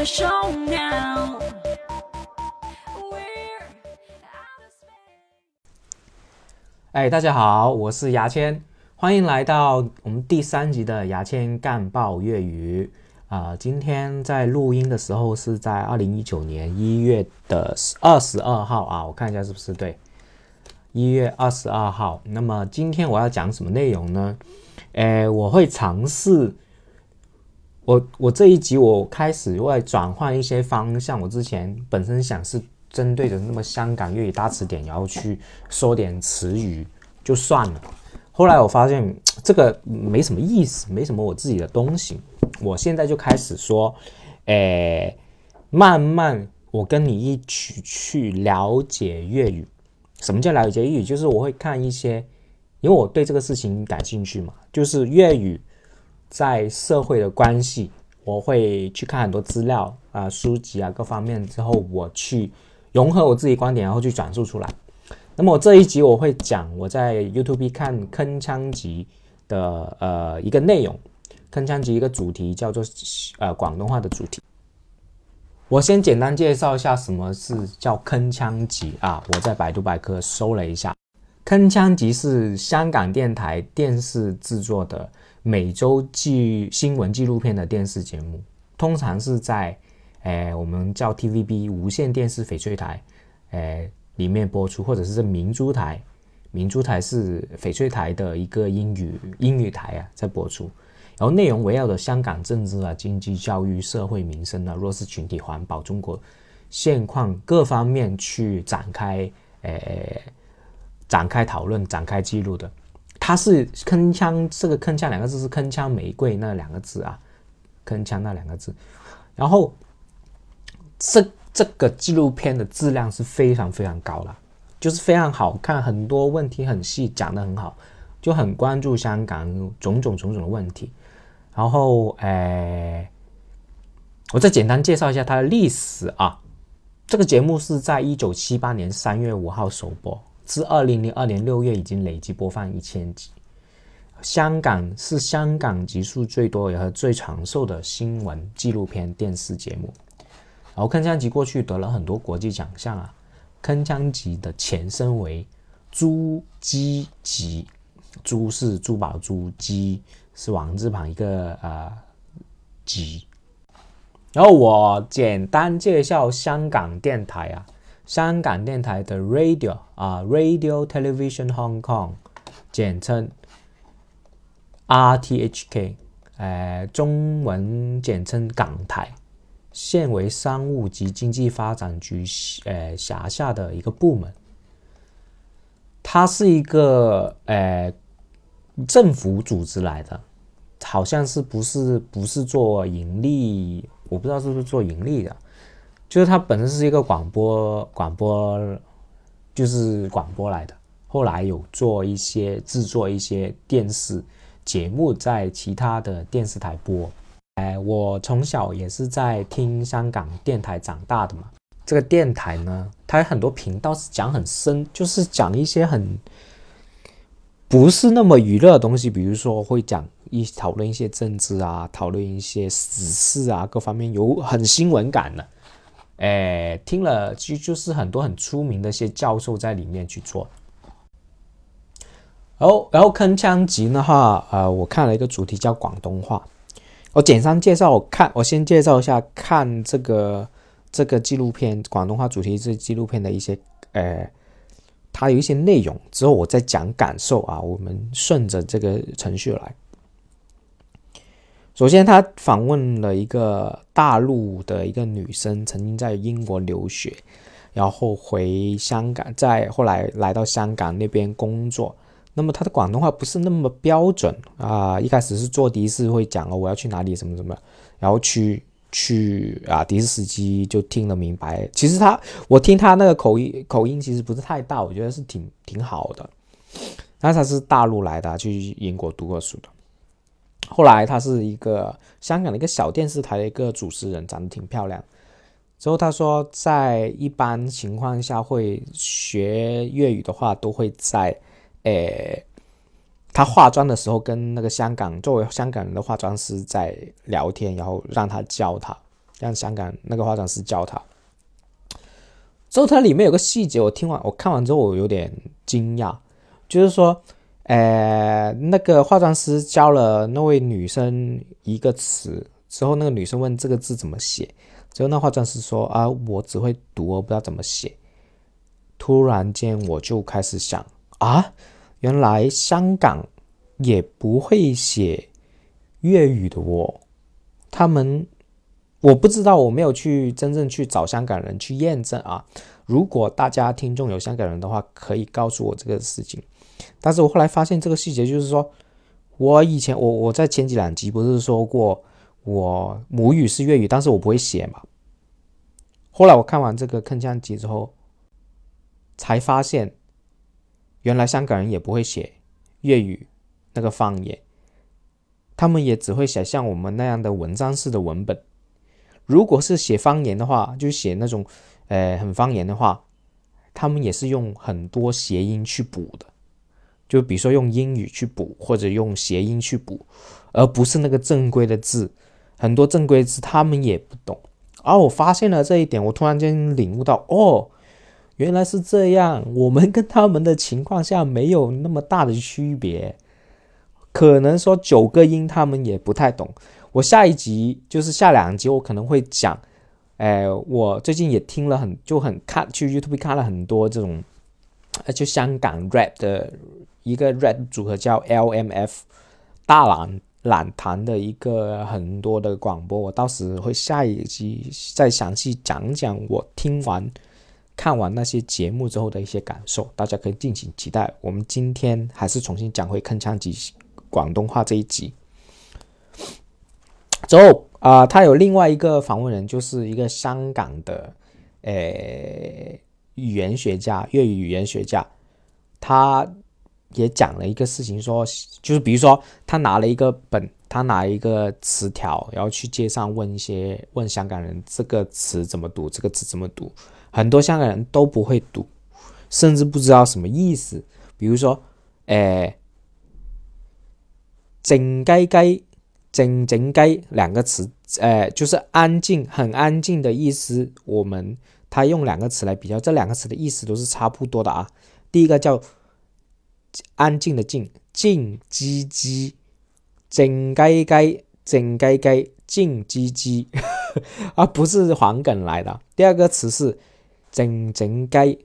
the show now. 哎，大家好，我是牙签，欢迎来到我们第三集的牙签干爆粤语。啊、今天在录音的时候是在二零一九年一月的二十二号啊，我看一下是不是对，一月二十二号。那么今天我要讲什么内容呢？哎，我会尝试，我我这一集我开始会转换一些方向。我之前本身想是针对着那么香港粤语大词典，然后去说点词语就算了。后来我发现这个没什么意思，没什么我自己的东西。我现在就开始说，诶，慢慢我跟你一起去了解粤语。什么叫了解粤语？就是我会看一些，因为我对这个事情感兴趣嘛，就是粤语在社会的关系，我会去看很多资料啊、书籍啊各方面之后，我去融合我自己观点，然后去转述出来。那么我这一集我会讲我在 YouTube 看铿锵集的呃一个内容，铿锵集一个主题叫做呃广东话的主题。我先简单介绍一下什么是叫铿锵集啊，我在百度百科搜了一下，铿锵集是香港电台电视制作的每周记新闻纪录片的电视节目，通常是在诶我们叫 TVB 无线电视翡翠台诶里面播出，或者是明珠台，明珠台是翡翠台的一个英语英语台啊，在播出。然后内容围绕着香港政治啊、经济、教育、社会民生啊、弱势群体、环保、中国现况各方面去展开，诶、展开讨论、展开记录的。它是铿锵，这个铿锵两个字是铿锵玫瑰那两个字啊，铿锵那两个字。然后这这个纪录片的质量是非常非常高了，就是非常好看，很多问题很细，讲得很好，就很关注香港种种种种的问题。然后，诶，我再简单介绍一下它的历史啊。这个节目是在一九七八年三月五号首播，自二零零二年六月已经累计播放一千集。香港是香港集数最多也和最长寿的新闻纪录片电视节目。然后铿锵集过去得了很多国际奖项啊。铿锵集的前身为珠玑集，珠是珠宝珠，玑是王字旁一个呃集。然后我简单介绍香港电台啊，香港电台的 Radio 啊，Radio Television Hong Kong，简称 RTHK，呃，中文简称港台，现为商务及经济发展局呃辖下的一个部门。它是一个呃政府组织来的，好像是不是不是做盈利，我不知道是不是做盈利的，就是它本身是一个广播广播，就是广播来的。后来有做一些制作一些电视节目，在其他的电视台播。哎，我从小也是在听香港电台长大的嘛。这个电台呢，它有很多频道是讲很深，就是讲一些很不是那么娱乐的东西，比如说会讲一讨论一些政治啊，讨论一些时事啊，各方面有很新闻感的。哎，听了就就是很多很出名的一些教授在里面去做。然后，然后铿锵集的话，呃，我看了一个主题叫广东话。我简单介绍，我看我先介绍一下看这个这个纪录片广东话主题这纪录片的一些呃，它有一些内容，之后我再讲感受啊。我们顺着这个程序来。首先，他访问了一个大陆的一个女生，曾经在英国留学，然后回香港，再后来来到香港那边工作。那么他的广东话不是那么标准啊，一开始是坐的士会讲哦，我要去哪里什么什么，然后去去啊，的士司机就听得明白。其实他我听他那个口音口音其实不是太大，我觉得是挺挺好的。那他是大陆来的，去英国读过书的。后来他是一个香港的一个小电视台的一个主持人，长得挺漂亮。之后他说，在一般情况下会学粤语的话，都会在。诶，他化妆的时候跟那个香港作为香港人的化妆师在聊天，然后让他教他，让香港那个化妆师教他。之后它里面有个细节，我听完我看完之后我有点惊讶，就是说，呃，那个化妆师教了那位女生一个词之后，那个女生问这个字怎么写，之后那化妆师说啊，我只会读，我不知道怎么写。突然间我就开始想啊，原来香港也不会写粤语的哦，他们。我不知道，我没有去真正去找香港人去验证啊。如果大家听众有香港人的话，可以告诉我这个事情。但是我后来发现这个细节，就是说我以前我我在前几两集不是说过我母语是粤语，但是我不会写嘛。后来我看完这个铿锵集之后，才发现原来香港人也不会写粤语那个方言，他们也只会写像我们那样的文章式的文本。如果是写方言的话，就写那种，呃，很方言的话，他们也是用很多谐音去补的，就比如说用英语去补，或者用谐音去补，而不是那个正规的字。很多正规字他们也不懂。而我发现了这一点，我突然间领悟到，哦，原来是这样。我们跟他们的情况下没有那么大的区别，可能说九个音他们也不太懂。我下一集就是下两集，我可能会讲，哎，我最近也听了很就很看去 YouTube 看了很多这种，呃，就香港 rap 的一个 rap 组合叫 LMF 大懒懒谈的一个很多的广播，我到时会下一集再详细讲讲我听完看完那些节目之后的一些感受，大家可以敬请期待。我们今天还是重新讲回铿锵集广东话这一集。之后啊，他有另外一个访问人，就是一个香港的，诶，语言学家，粤语语言学家，他也讲了一个事情，说就是比如说他拿了一个本，他拿一个词条，然后去街上问一些问香港人这个词怎么读，这个词怎么读，很多香港人都不会读，甚至不知道什么意思。比如说，诶，静鸡鸡。整整该两个词，呃，就是安静，很安静的意思。我们他用两个词来比较，这两个词的意思都是差不多的啊。第一个叫安静的静，静唧唧，整鸡鸡，整鸡鸡，静唧唧，而不是黄梗来的。第二个词是整整鸡，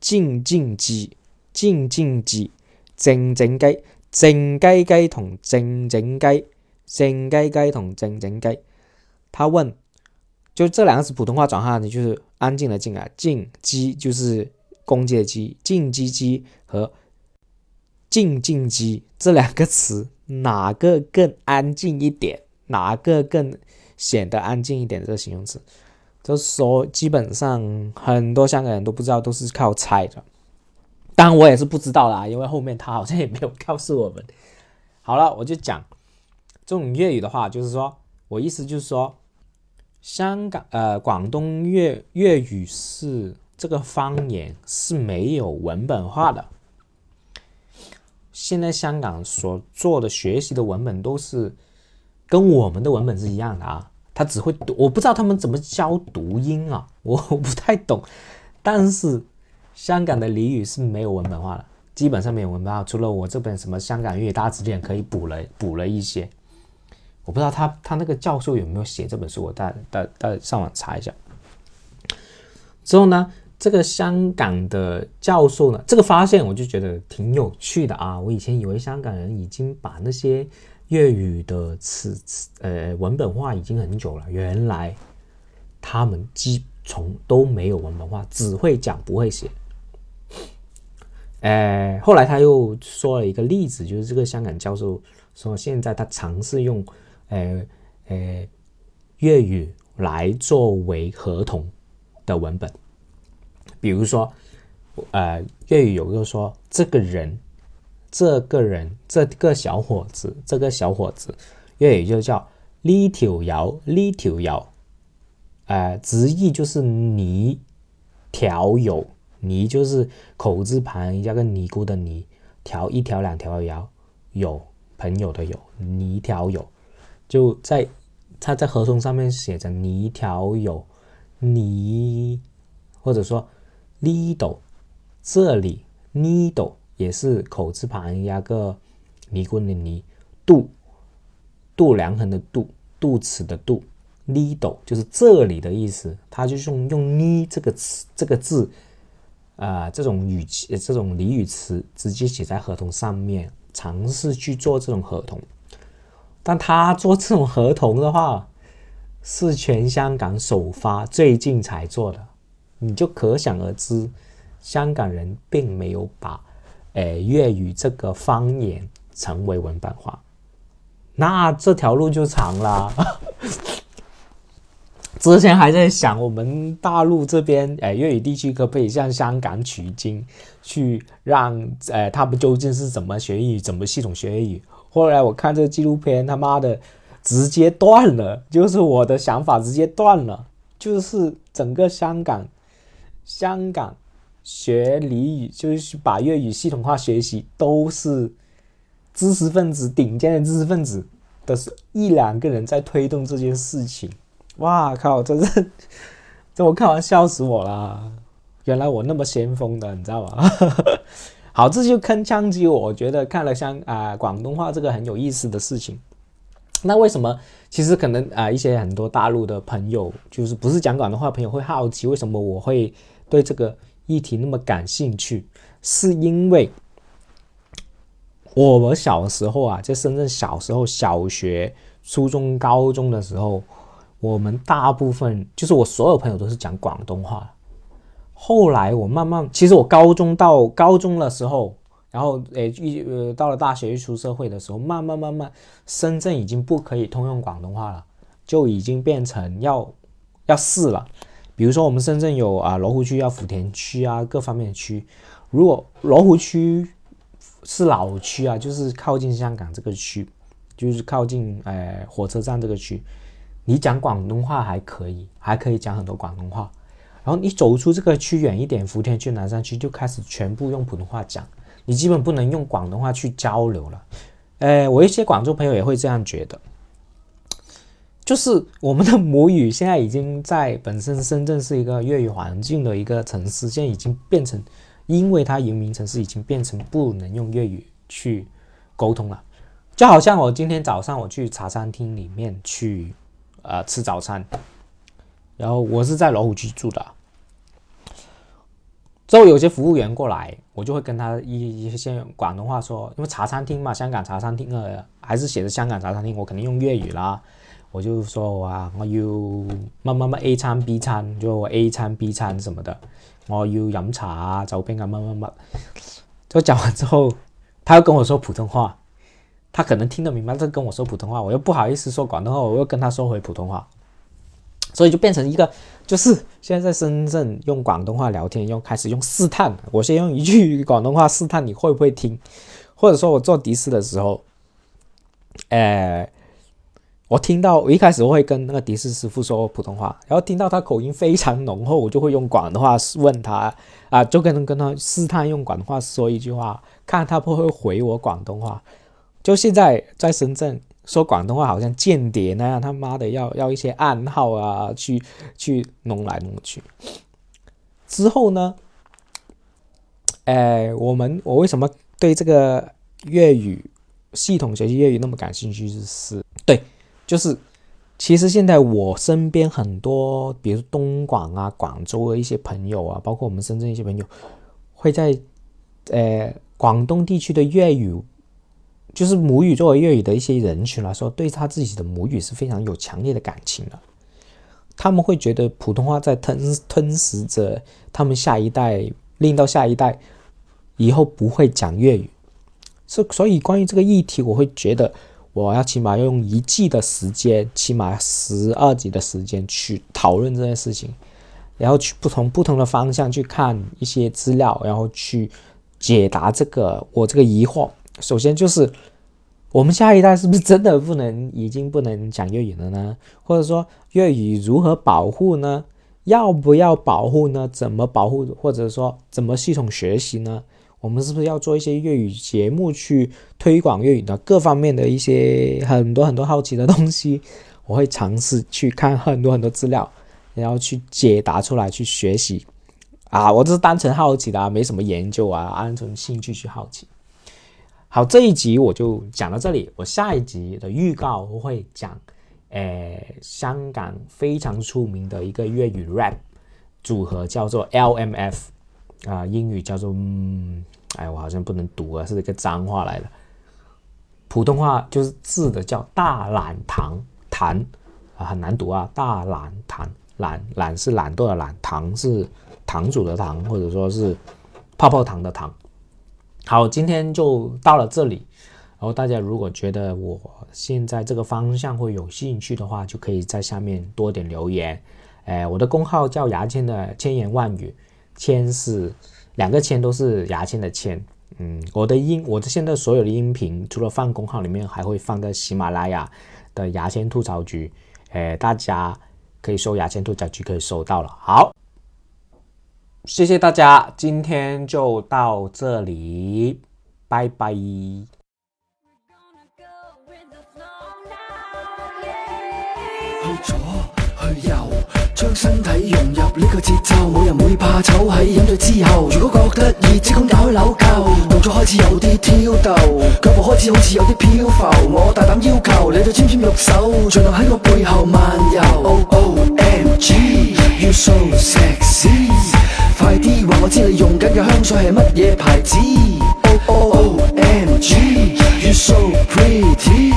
静静鸡，静静鸡，整整鸡，整鸡鸡同整整该。静鸡鸡同静静鸡，他问，就这两个词普通话转化的就是安静的静啊，静鸡就是公鸡的鸡，静鸡鸡和静静鸡这两个词哪个更安静一点？哪个更显得安静一点？这个形容词，就是说基本上很多香港人都不知道，都是靠猜的。当然我也是不知道啦，因为后面他好像也没有告诉我们。好了，我就讲。这种粤语的话，就是说我意思就是说，香港呃广东粤粤语是这个方言是没有文本化的。现在香港所做的学习的文本都是跟我们的文本是一样的啊，他只会读，我不知道他们怎么教读音啊，我不太懂。但是香港的俚语是没有文本化的，基本上没有文本化，除了我这本什么香港粤语大词典可以补了补了一些。我不知道他他那个教授有没有写这本书，我大大大上网查一下。之后呢，这个香港的教授呢，这个发现我就觉得挺有趣的啊！我以前以为香港人已经把那些粤语的词词呃文本化已经很久了，原来他们基从都没有文本化，只会讲不会写。呃，后来他又说了一个例子，就是这个香港教授说，现在他尝试用。呃呃，粤语来作为合同的文本，比如说，呃，粤语有个说这个人，这个人，这个小伙子，这个小伙子，粤语就叫呢条友，呢条友，呃，直译就是你条友，你就是口字旁加个尼姑的尼，条一条两条的条，有朋友的有，你条友。就在他在合同上面写着你条友，你或者说 needle 这里 needle 也是口字旁加个尼棍的尼，度度量衡的度，度尺的度 needle 就是这里的意思，他就用用呢这个词这个字。啊、这种语气、这种俚语词直接写在合同上面，尝试去做这种合同。但他做这种合同的话，是全香港首发，最近才做的，你就可想而知，香港人并没有把，诶、粤语这个方言成为文本化，那这条路就长啦。之前还在想，我们大陆这边，呃，粤语地区可不可以向香港取经，去让，呃，他们究竟是怎么学粤语，怎么系统学粤语？后来我看这个纪录片，他妈的，直接断了，就是我的想法直接断了，就是整个香港，香港学俚语，就是把粤语系统化学习，都是知识分子顶尖的知识分子的是一两个人在推动这件事情。哇靠！真是，这我看完笑死我了！原来我那么先锋的，你知道吗？好，这就铿锵击我。我觉得看了香啊、广东话这个很有意思的事情。那为什么？其实可能啊、一些很多大陆的朋友，就是不是讲广东话的朋友会好奇，为什么我会对这个议题那么感兴趣？是因为我们小时候啊，在深圳小时候，小学、初中、高中的时候。我们大部分就是我所有朋友都是讲广东话。后来我慢慢，其实我高中到高中的时候，然后诶一呃到了大学一出社会的时候，慢慢慢慢，深圳已经不可以通用广东话了，就已经变成要要试了。比如说我们深圳有啊罗湖区、啊福田区啊各方面的区，如果罗湖区是老区啊，就是靠近香港这个区，就是靠近呃火车站这个区。你讲广东话还可以，还可以讲很多广东话。然后你走出这个区远一点，福田区、南山区就开始全部用普通话讲，你基本不能用广东话去交流了。呃，我一些广州朋友也会这样觉得，就是我们的母语现在已经在本身深圳是一个粤语环境的一个城市，现在已经变成，因为它移民城市已经变成不能用粤语去沟通了。就好像我今天早上我去茶餐厅里面去。呃，吃早餐，然后我是在罗湖区住的。之后有些服务员过来，我就会跟他一一些广东话说，因为茶餐厅嘛，香港茶餐厅呃还是写着香港茶餐厅，我肯定用粤语啦。我就說話我要乜乜乜 A 餐 B 餐，就 A 餐 B 餐什麼的，我要飲茶啊、走冰啊、乜乜乜。就講完之後，他又跟我说普通話，他可能聽得明白，他跟我说普通話，我又不好意思說廣東話，我又跟他說回普通話，所以就變成一個，就是現在在深圳用廣東話聊天，又開始用試探，我先用一句廣東話試探你會不會聽，或者說我做的士的時候，誒。我听到我一开始我會跟那个的士师傅说普通话，然后听到他口音非常浓厚，我就会用广东话问他啊，就跟跟他试探用广东话说一句话，看他会不会回我广东话。就现在在深圳说广东话，好像间谍那样，他妈的要要一些暗号啊，去去弄来弄去。之后呢，哎，我们我为什么对这个粤语系统学习粤语那么感兴趣？就是对。就是，其实现在我身边很多，比如东莞啊、广州的一些朋友啊，包括我们深圳一些朋友，会在，呃，广东地区的粤语，就是母语作为粤语的一些人群来说，对他自己的母语是非常有强烈的感情的。他们会觉得普通话在吞吞噬着他们下一代，令到下一代以后不会讲粤语。所所以关于这个议题，我会觉得。我要起码要用一季的时间，起码十二集的时间去讨论这件事情，然后去不同不同的方向去看一些资料，然后去解答这个我这个疑惑。首先就是，我们下一代是不是真的不能已经不能讲粤语了呢？或者说粤语如何保护呢？要不要保护呢？怎么保护？或者说怎么系统学习呢？我们是不是要做一些粤语节目去推广粤语的各方面的一些很多很多好奇的东西？我会尝试去看很多很多资料，然后去解答出来，去学习。啊，我这是单纯好奇的、啊，没什么研究啊，单纯兴趣去好奇。好，这一集我就讲到这里。我下一集的预告我会讲，诶，香港非常出名的一个粤语 rap 组合叫做 LMF，啊，英语叫做，嗯，哎，我好像不能读啊，是一个脏话来的。普通话就是字的叫大懒堂堂啊，很难读啊，大懒堂懒懒是懒惰的懒，堂是堂主的堂，或者说是泡泡糖的糖。好，今天就到了这里。然后大家如果觉得我现在这个方向会有兴趣的话，就可以在下面多点留言。哎，我的公号叫牙签的千言万语，签是两个签都是牙签的签。嗯，我的音，我的现在所有的音频，除了放公号里面，还会放在喜马拉雅的牙签吐槽局。哎，大家可以搜牙签吐槽局，可以搜到了。好。谢谢大家，今天就到这里，拜拜。去游，将，身體融入呢個節奏，冇人會怕醜喺飲醉之後。如果覺得熱，即管打開紐扣，動作開始有啲挑逗，腳步開始好似有啲漂浮。我大膽要求你對纖纖玉手，尽量喺我背後漫遊。O O M G，You so sexy，快啲話我知你用緊嘅香水係乜嘢牌子。O O M G，You so pretty。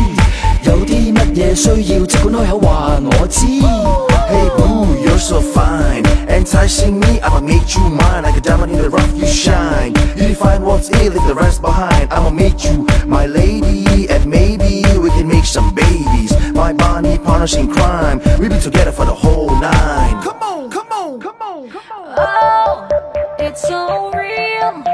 有啲乜嘢需要，即管开口话我知。 Hey boo, you're so fine. Enticing me, I'ma make you mine. Like a diamond in the rough, you shine. You define what's it, leave the rest behind. I'ma make you my lady, and maybe we can make some babies. My Bonnie partners in crime. We be together for the whole nine. Come on, come on, come on, come on. Oh, it's so real.